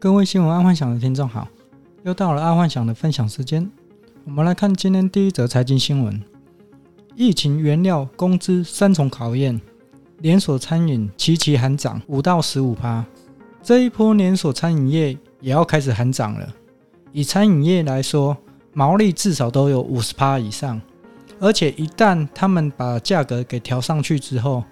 各位新闻爱幻想的听众好，又到了爱幻想的分享时间。我们来看今天第一则财经新闻：疫情、原料、工资三重考验，连锁餐饮齐齐喊涨五到十五趴。这一波连锁餐饮业也要开始喊涨了。以餐饮业来说，毛利至少都有五十趴以上，而且一旦他们把价格给调上去之后，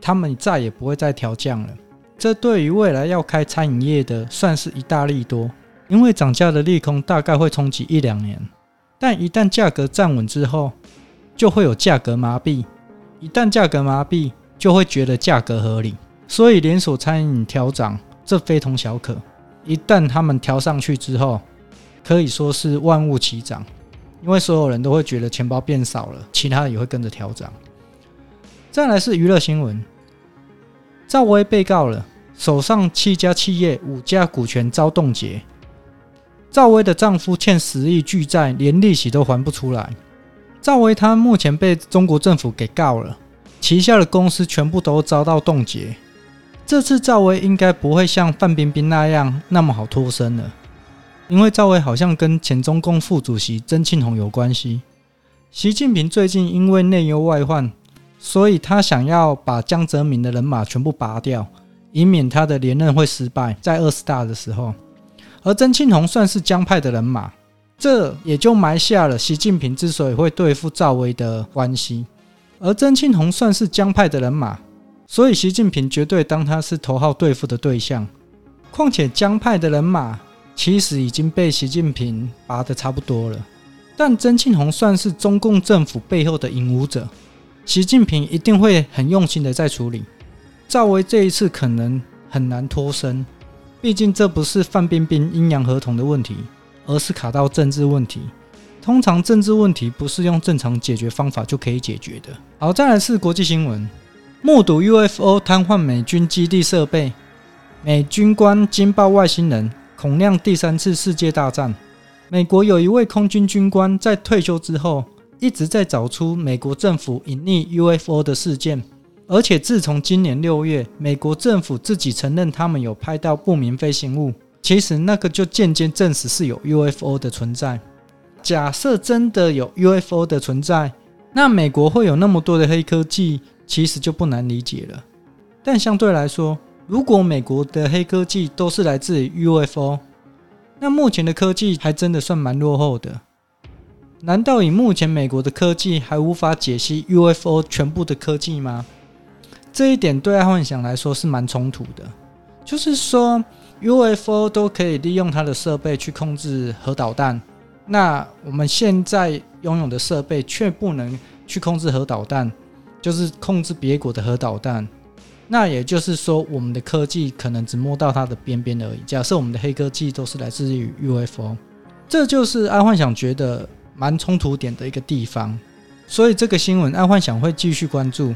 他们再也不会再调降了。这对于未来要开餐饮业的算是一大利多，因为涨价的利空大概会冲击一两年，但一旦价格站稳之后，就会有价格麻痹，一旦价格麻痹，就会觉得价格合理，所以连锁餐饮调涨这非同小可。一旦他们调上去之后，可以说是万物齐涨，因为所有人都会觉得钱包变少了，其他也会跟着调涨。再来是娱乐新闻，赵薇被告了。手上七家企业，五家股权遭冻结。赵薇的丈夫欠十亿巨债，连利息都还不出来。赵薇她目前被中国政府给告了，旗下的公司全部都遭到冻结。这次赵薇应该不会像范冰冰那样那么好脱身了，因为赵薇好像跟前中共副主席曾庆红有关系。习近平最近因为内忧外患，所以他想要把江泽民的人马全部拔掉。以免他的连任会失败，在二十大的时候，而曾庆红算是江派的人马，这也就埋下了习近平之所以会对付赵薇的关系。而曾庆红算是江派的人马，所以习近平绝对当他是头号对付的对象。况且江派的人马其实已经被习近平拔得差不多了，但曾庆红算是中共政府背后的引武者，习近平一定会很用心的在处理。赵薇这一次可能很难脱身，毕竟这不是范冰冰阴阳合同的问题，而是卡到政治问题。通常政治问题不是用正常解决方法就可以解决的。好，再来是国际新闻：目睹 UFO 瘫痪美军基地设备，美军官惊爆外星人，恐酿第三次世界大战。美国有一位空军军官在退休之后，一直在找出美国政府隐匿 UFO 的事件。而且自从今年六月，美国政府自己承认他们有拍到不明飞行物，其实那个就间接证实是有 UFO 的存在。假设真的有 UFO 的存在，那美国会有那么多的黑科技，其实就不难理解了。但相对来说，如果美国的黑科技都是来自 UFO，那目前的科技还真的算蛮落后的。难道以目前美国的科技还无法解析 UFO 全部的科技吗？这一点对爱幻想来说是蛮冲突的，就是说 UFO 都可以利用它的设备去控制核导弹，那我们现在拥有的设备却不能去控制核导弹，就是控制别国的核导弹。那也就是说，我们的科技可能只摸到它的边边而已。假设我们的黑科技都是来自于 UFO，这就是爱幻想觉得蛮冲突点的一个地方。所以这个新闻爱幻想会继续关注。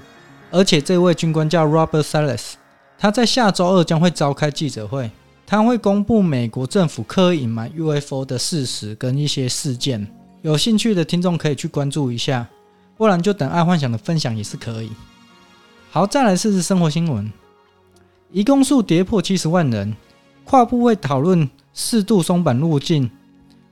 而且这位军官叫 Robert Salas，他在下周二将会召开记者会，他会公布美国政府刻意隐瞒 UFO 的事实跟一些事件。有兴趣的听众可以去关注一下，不然就等爱幻想的分享也是可以。好，再来试试生活新闻，移工数跌破七十万人，跨部会讨论适度松绑入境。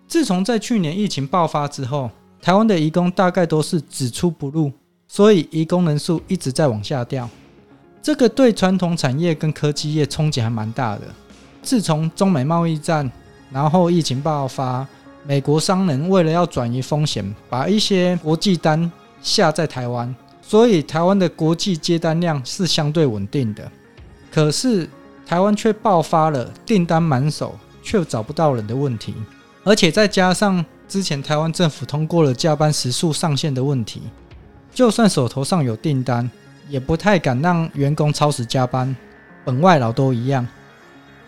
自从在去年疫情爆发之后，台湾的移工大概都是只出不入。所以，移工人数一直在往下掉，这个对传统产业跟科技业冲击还蛮大的。自从中美贸易战，然后疫情爆发，美国商人为了要转移风险，把一些国际单下在台湾，所以台湾的国际接单量是相对稳定的。可是，台湾却爆发了订单满手却找不到人的问题，而且再加上之前台湾政府通过了加班时数上限的问题。就算手头上有订单，也不太敢让员工超时加班，本外劳都一样。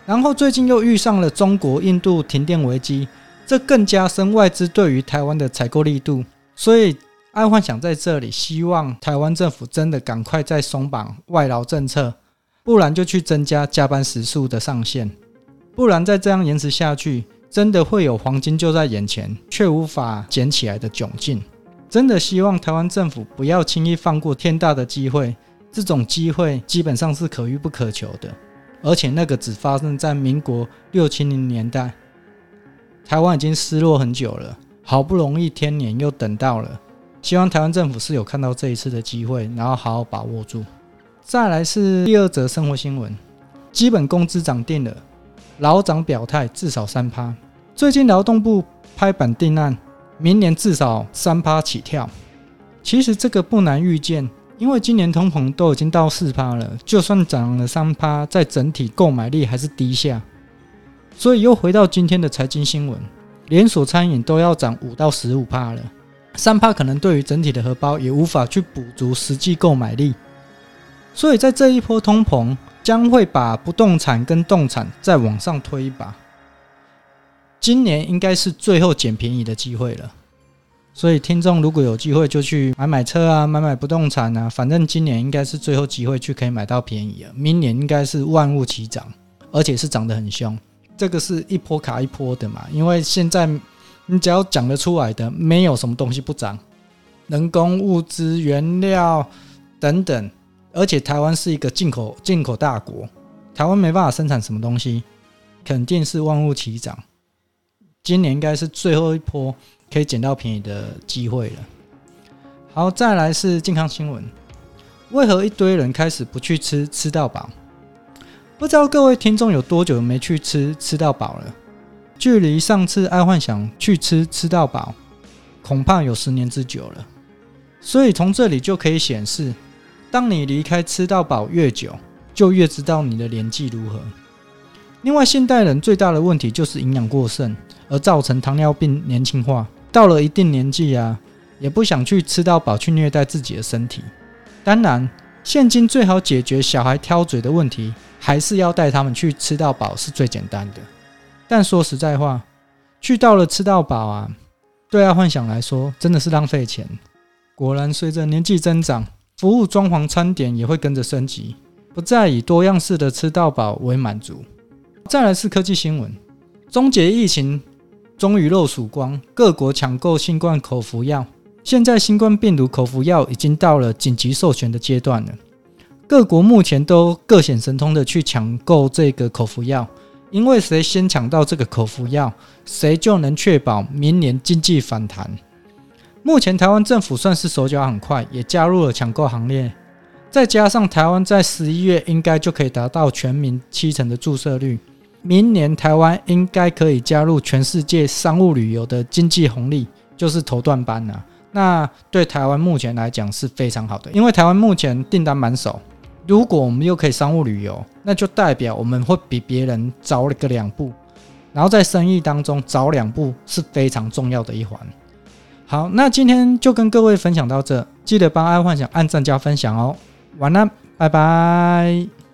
然后最近又遇上了中国、印度停电危机，这更加深外资对于台湾的采购力度。所以，爱幻想在这里希望台湾政府真的赶快再松绑外劳政策，不然就去增加加班时数的上限，不然再这样延迟下去，真的会有黄金就在眼前却无法捡起来的窘境。真的希望台湾政府不要轻易放过天大的机会，这种机会基本上是可遇不可求的。而且那个只发生在民国六七零年代，台湾已经失落很久了，好不容易天年又等到了，希望台湾政府是有看到这一次的机会，然后好好把握住。再来是第二则生活新闻，基本工资涨定了，劳长表态至少三趴。最近劳动部拍板定案，明年至少三趴起跳。其实这个不难预见。因为今年通膨都已经到四趴了，就算涨了三趴，在整体购买力还是低下，所以又回到今天的财经新闻，连锁餐饮都要涨五到十五趴了，三趴可能对于整体的荷包也无法去补足实际购买力，所以在这一波通膨将会把不动产跟动产再往上推一把，今年应该是最后捡便宜的机会了。所以，听众如果有机会就去买买车啊，买买不动产啊，反正今年应该是最后机会去可以买到便宜了。明年应该是万物齐涨，而且是涨得很凶。这个是一波卡一波的嘛，因为现在你只要讲得出来的，没有什么东西不涨，人工、物资、原料等等。而且台湾是一个进口进口大国，台湾没办法生产什么东西，肯定是万物齐涨。今年应该是最后一波。可以捡到便宜的机会了。好，再来是健康新闻。为何一堆人开始不去吃吃到饱？不知道各位听众有多久没去吃吃到饱了？距离上次爱幻想去吃吃到饱，恐怕有十年之久了。所以从这里就可以显示，当你离开吃到饱越久，就越知道你的年纪如何。另外，现代人最大的问题就是营养过剩，而造成糖尿病年轻化。到了一定年纪啊，也不想去吃到饱，去虐待自己的身体。当然，现今最好解决小孩挑嘴的问题，还是要带他们去吃到饱，是最简单的。但说实在话，去到了吃到饱啊，对爱幻想来说真的是浪费钱。果然，随着年纪增长，服务装潢餐点也会跟着升级，不再以多样式的吃到饱为满足。再来是科技新闻，终结疫情。终于露曙光，各国抢购新冠口服药。现在新冠病毒口服药已经到了紧急授权的阶段了。各国目前都各显神通的去抢购这个口服药，因为谁先抢到这个口服药，谁就能确保明年经济反弹。目前台湾政府算是手脚很快，也加入了抢购行列。再加上台湾在十一月应该就可以达到全民七成的注射率。明年台湾应该可以加入全世界商务旅游的经济红利，就是头段班了。那对台湾目前来讲是非常好的，因为台湾目前订单满手。如果我们又可以商务旅游，那就代表我们会比别人早了个两步，然后在生意当中早两步是非常重要的一环。好，那今天就跟各位分享到这，记得帮爱幻想按赞加分享哦。晚安，拜拜。